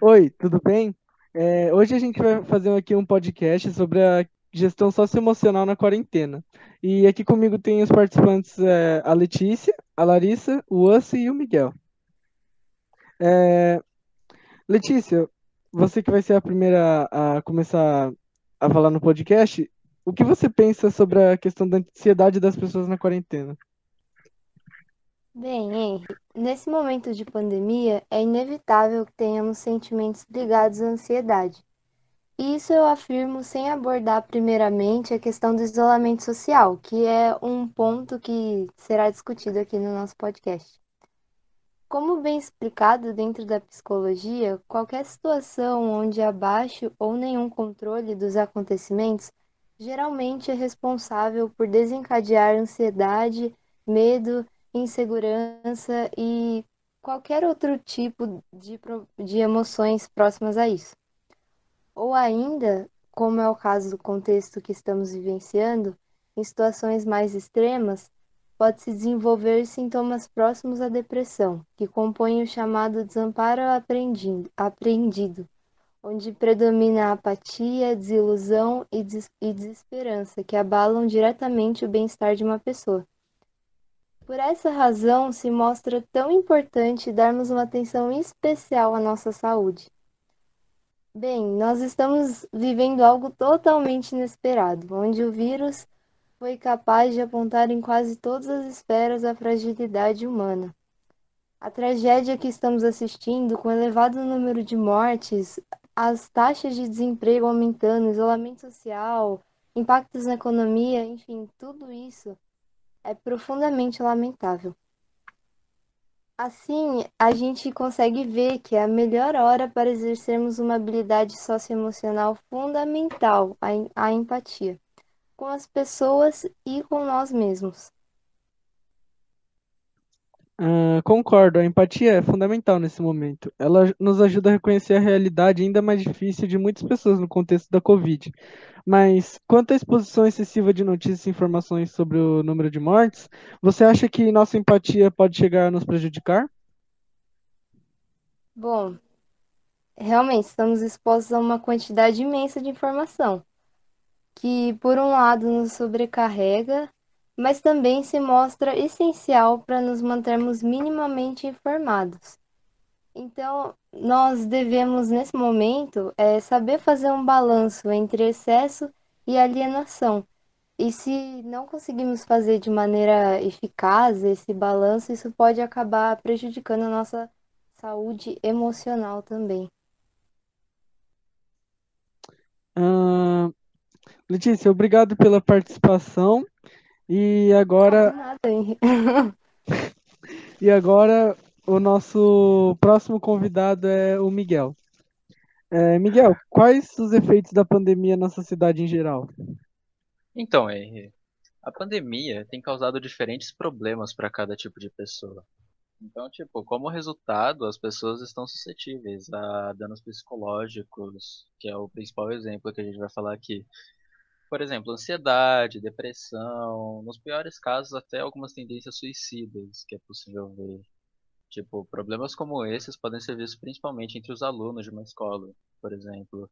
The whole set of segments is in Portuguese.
Oi, tudo bem? É, hoje a gente vai fazer aqui um podcast sobre a gestão socioemocional na quarentena. E aqui comigo tem os participantes é, a Letícia, a Larissa, o Ossi e o Miguel. É, Letícia, você que vai ser a primeira a começar a falar no podcast, o que você pensa sobre a questão da ansiedade das pessoas na quarentena? Bem, Henry, nesse momento de pandemia, é inevitável que tenhamos sentimentos ligados à ansiedade. E isso eu afirmo sem abordar primeiramente a questão do isolamento social, que é um ponto que será discutido aqui no nosso podcast. Como bem explicado dentro da psicologia, qualquer situação onde há baixo ou nenhum controle dos acontecimentos geralmente é responsável por desencadear ansiedade, medo insegurança e qualquer outro tipo de, de emoções próximas a isso. Ou ainda, como é o caso do contexto que estamos vivenciando, em situações mais extremas, pode-se desenvolver sintomas próximos à depressão, que compõem o chamado desamparo apreendido, onde predomina a apatia, desilusão e desesperança, que abalam diretamente o bem-estar de uma pessoa. Por essa razão, se mostra tão importante darmos uma atenção especial à nossa saúde. Bem, nós estamos vivendo algo totalmente inesperado, onde o vírus foi capaz de apontar em quase todas as esferas a fragilidade humana. A tragédia que estamos assistindo, com elevado número de mortes, as taxas de desemprego aumentando, isolamento social, impactos na economia, enfim, tudo isso é profundamente lamentável. Assim, a gente consegue ver que é a melhor hora para exercermos uma habilidade socioemocional fundamental, a empatia, com as pessoas e com nós mesmos. Uh, concordo, a empatia é fundamental nesse momento. Ela nos ajuda a reconhecer a realidade ainda mais difícil de muitas pessoas no contexto da Covid. Mas quanto à exposição excessiva de notícias e informações sobre o número de mortes, você acha que nossa empatia pode chegar a nos prejudicar? Bom, realmente estamos expostos a uma quantidade imensa de informação, que por um lado nos sobrecarrega mas também se mostra essencial para nos mantermos minimamente informados. Então, nós devemos, nesse momento, é, saber fazer um balanço entre excesso e alienação. E se não conseguimos fazer de maneira eficaz esse balanço, isso pode acabar prejudicando a nossa saúde emocional também. Uh, Letícia, obrigado pela participação. E agora. Nada, e agora o nosso próximo convidado é o Miguel. É, Miguel, quais os efeitos da pandemia na sociedade em geral? Então, Henry, a pandemia tem causado diferentes problemas para cada tipo de pessoa. Então, tipo, como resultado, as pessoas estão suscetíveis a danos psicológicos, que é o principal exemplo que a gente vai falar aqui por exemplo, ansiedade, depressão, nos piores casos até algumas tendências suicidas que é possível ver. Tipo, problemas como esses podem ser vistos principalmente entre os alunos de uma escola, por exemplo.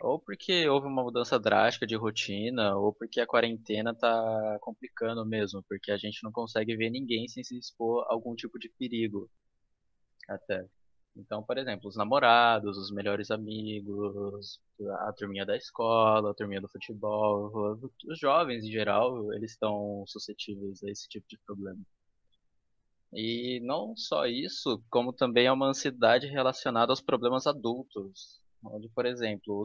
Ou porque houve uma mudança drástica de rotina, ou porque a quarentena está complicando mesmo, porque a gente não consegue ver ninguém sem se expor a algum tipo de perigo. Até. Então, por exemplo, os namorados, os melhores amigos, a turminha da escola, a turminha do futebol, os jovens em geral, eles estão suscetíveis a esse tipo de problema. E não só isso, como também é uma ansiedade relacionada aos problemas adultos. Onde, por exemplo,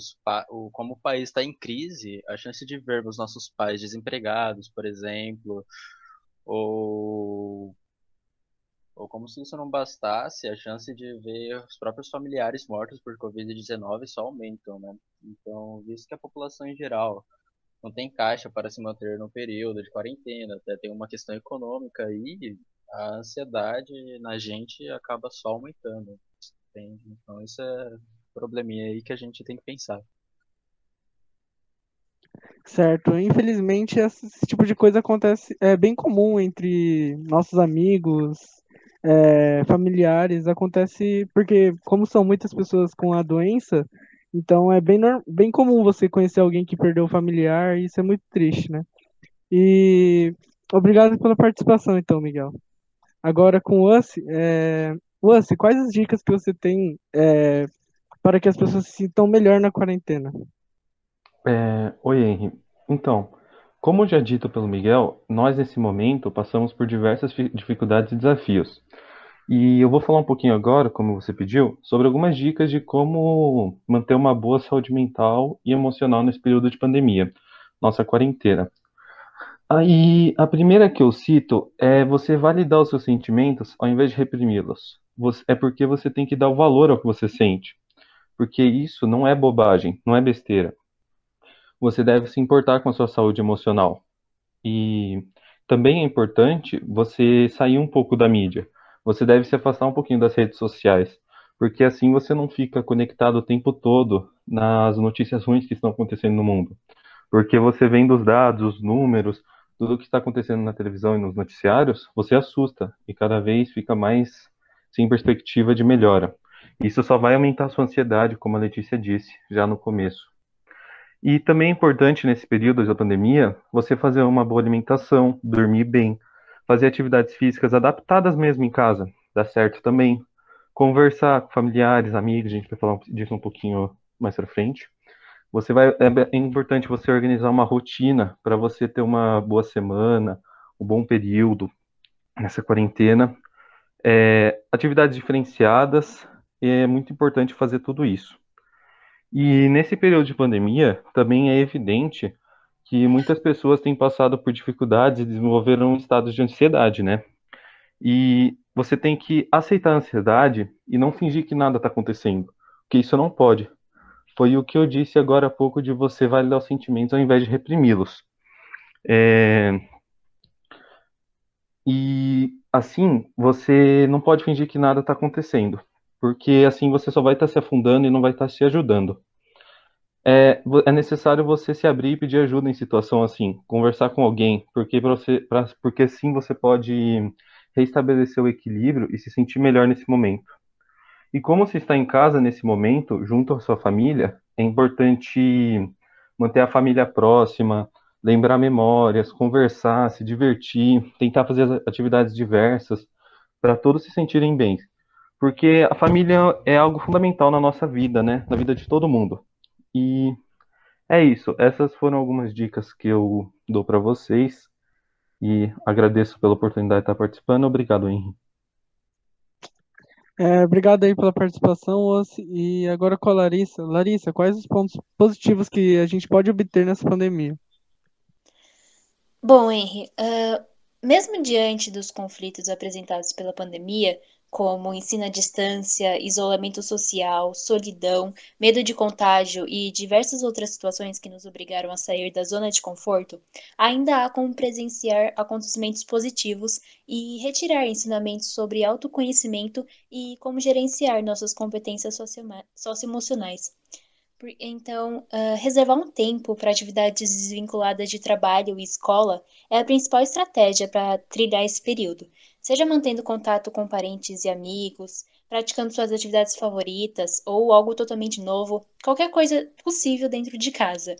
o, como o país está em crise, a chance de vermos nossos pais desempregados, por exemplo, ou ou como se isso não bastasse, a chance de ver os próprios familiares mortos por Covid-19 só aumentam, né? Então, visto que a população em geral não tem caixa para se manter no período de quarentena, até tem uma questão econômica aí, a ansiedade na gente acaba só aumentando, entende? Então, isso é probleminha aí que a gente tem que pensar. Certo. Infelizmente, esse tipo de coisa acontece, é bem comum entre nossos amigos, é, familiares. Acontece porque, como são muitas pessoas com a doença, então é bem, bem comum você conhecer alguém que perdeu o familiar, e isso é muito triste, né? E obrigado pela participação, então, Miguel. Agora com o Ussi, é... Ussi, quais as dicas que você tem é, para que as pessoas se sintam melhor na quarentena? É, oi, Henry. Então, como já dito pelo Miguel, nós nesse momento passamos por diversas dificuldades e desafios. E eu vou falar um pouquinho agora, como você pediu, sobre algumas dicas de como manter uma boa saúde mental e emocional nesse período de pandemia, nossa quarentena. Aí, a primeira que eu cito é você validar os seus sentimentos ao invés de reprimi-los. É porque você tem que dar o valor ao que você sente. Porque isso não é bobagem, não é besteira você deve se importar com a sua saúde emocional. E também é importante você sair um pouco da mídia. Você deve se afastar um pouquinho das redes sociais, porque assim você não fica conectado o tempo todo nas notícias ruins que estão acontecendo no mundo. Porque você vendo os dados, os números, tudo o que está acontecendo na televisão e nos noticiários, você assusta e cada vez fica mais sem perspectiva de melhora. Isso só vai aumentar a sua ansiedade, como a Letícia disse já no começo. E também é importante nesse período da pandemia você fazer uma boa alimentação, dormir bem, fazer atividades físicas adaptadas mesmo em casa, dá certo também. Conversar com familiares, amigos, a gente vai falar disso um pouquinho mais para frente. Você vai, é, é importante você organizar uma rotina para você ter uma boa semana, um bom período nessa quarentena. É, atividades diferenciadas, é muito importante fazer tudo isso. E nesse período de pandemia, também é evidente que muitas pessoas têm passado por dificuldades e desenvolveram estados de ansiedade, né? E você tem que aceitar a ansiedade e não fingir que nada está acontecendo, porque isso não pode. Foi o que eu disse agora há pouco de você validar os sentimentos ao invés de reprimi-los. É... E assim, você não pode fingir que nada está acontecendo porque assim você só vai estar tá se afundando e não vai estar tá se ajudando. É, é, necessário você se abrir e pedir ajuda em situação assim, conversar com alguém, porque, você, pra, porque assim você pode restabelecer o equilíbrio e se sentir melhor nesse momento. E como você está em casa nesse momento, junto à sua família, é importante manter a família próxima, lembrar memórias, conversar, se divertir, tentar fazer atividades diversas, para todos se sentirem bem. Porque a família é algo fundamental na nossa vida, né? Na vida de todo mundo. E é isso. Essas foram algumas dicas que eu dou para vocês. E agradeço pela oportunidade de estar participando. Obrigado, Henrique. É, obrigado aí pela participação, E agora com a Larissa. Larissa, quais os pontos positivos que a gente pode obter nessa pandemia? Bom, Henry, uh, mesmo diante dos conflitos apresentados pela pandemia, como ensino à distância, isolamento social, solidão, medo de contágio e diversas outras situações que nos obrigaram a sair da zona de conforto, ainda há como presenciar acontecimentos positivos e retirar ensinamentos sobre autoconhecimento e como gerenciar nossas competências socioemocionais. Então, uh, reservar um tempo para atividades desvinculadas de trabalho e escola é a principal estratégia para trilhar esse período seja mantendo contato com parentes e amigos, praticando suas atividades favoritas ou algo totalmente novo, qualquer coisa possível dentro de casa.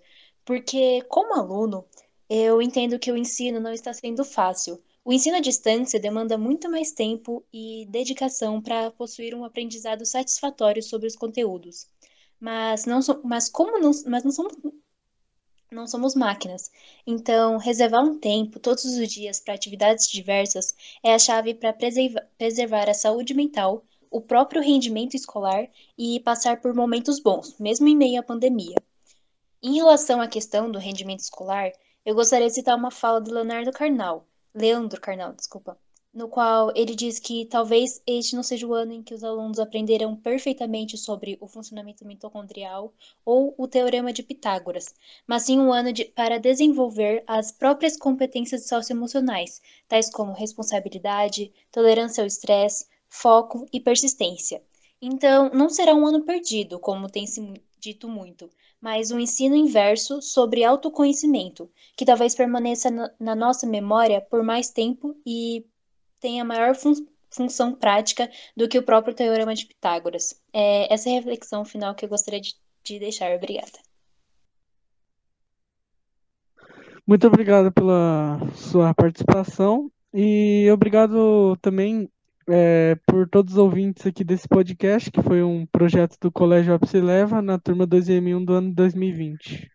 Porque, como aluno, eu entendo que o ensino não está sendo fácil. O ensino à distância demanda muito mais tempo e dedicação para possuir um aprendizado satisfatório sobre os conteúdos. Mas, não so, mas como não, mas não somos não somos máquinas. Então, reservar um tempo todos os dias para atividades diversas é a chave para preservar a saúde mental, o próprio rendimento escolar e passar por momentos bons, mesmo em meio à pandemia. Em relação à questão do rendimento escolar, eu gostaria de citar uma fala do Leonardo Carnal, Leandro Carnal, desculpa, no qual ele diz que talvez este não seja o ano em que os alunos aprenderão perfeitamente sobre o funcionamento mitocondrial ou o teorema de Pitágoras, mas sim um ano de, para desenvolver as próprias competências socioemocionais, tais como responsabilidade, tolerância ao estresse, foco e persistência. Então, não será um ano perdido, como tem se dito muito, mas um ensino inverso sobre autoconhecimento, que talvez permaneça na, na nossa memória por mais tempo e tenha maior fun função prática do que o próprio Teorema de Pitágoras. É essa é a reflexão final que eu gostaria de, de deixar. Obrigada. Muito obrigado pela sua participação e obrigado também é, por todos os ouvintes aqui desse podcast, que foi um projeto do Colégio Apse Leva na turma 2M1 do ano 2020.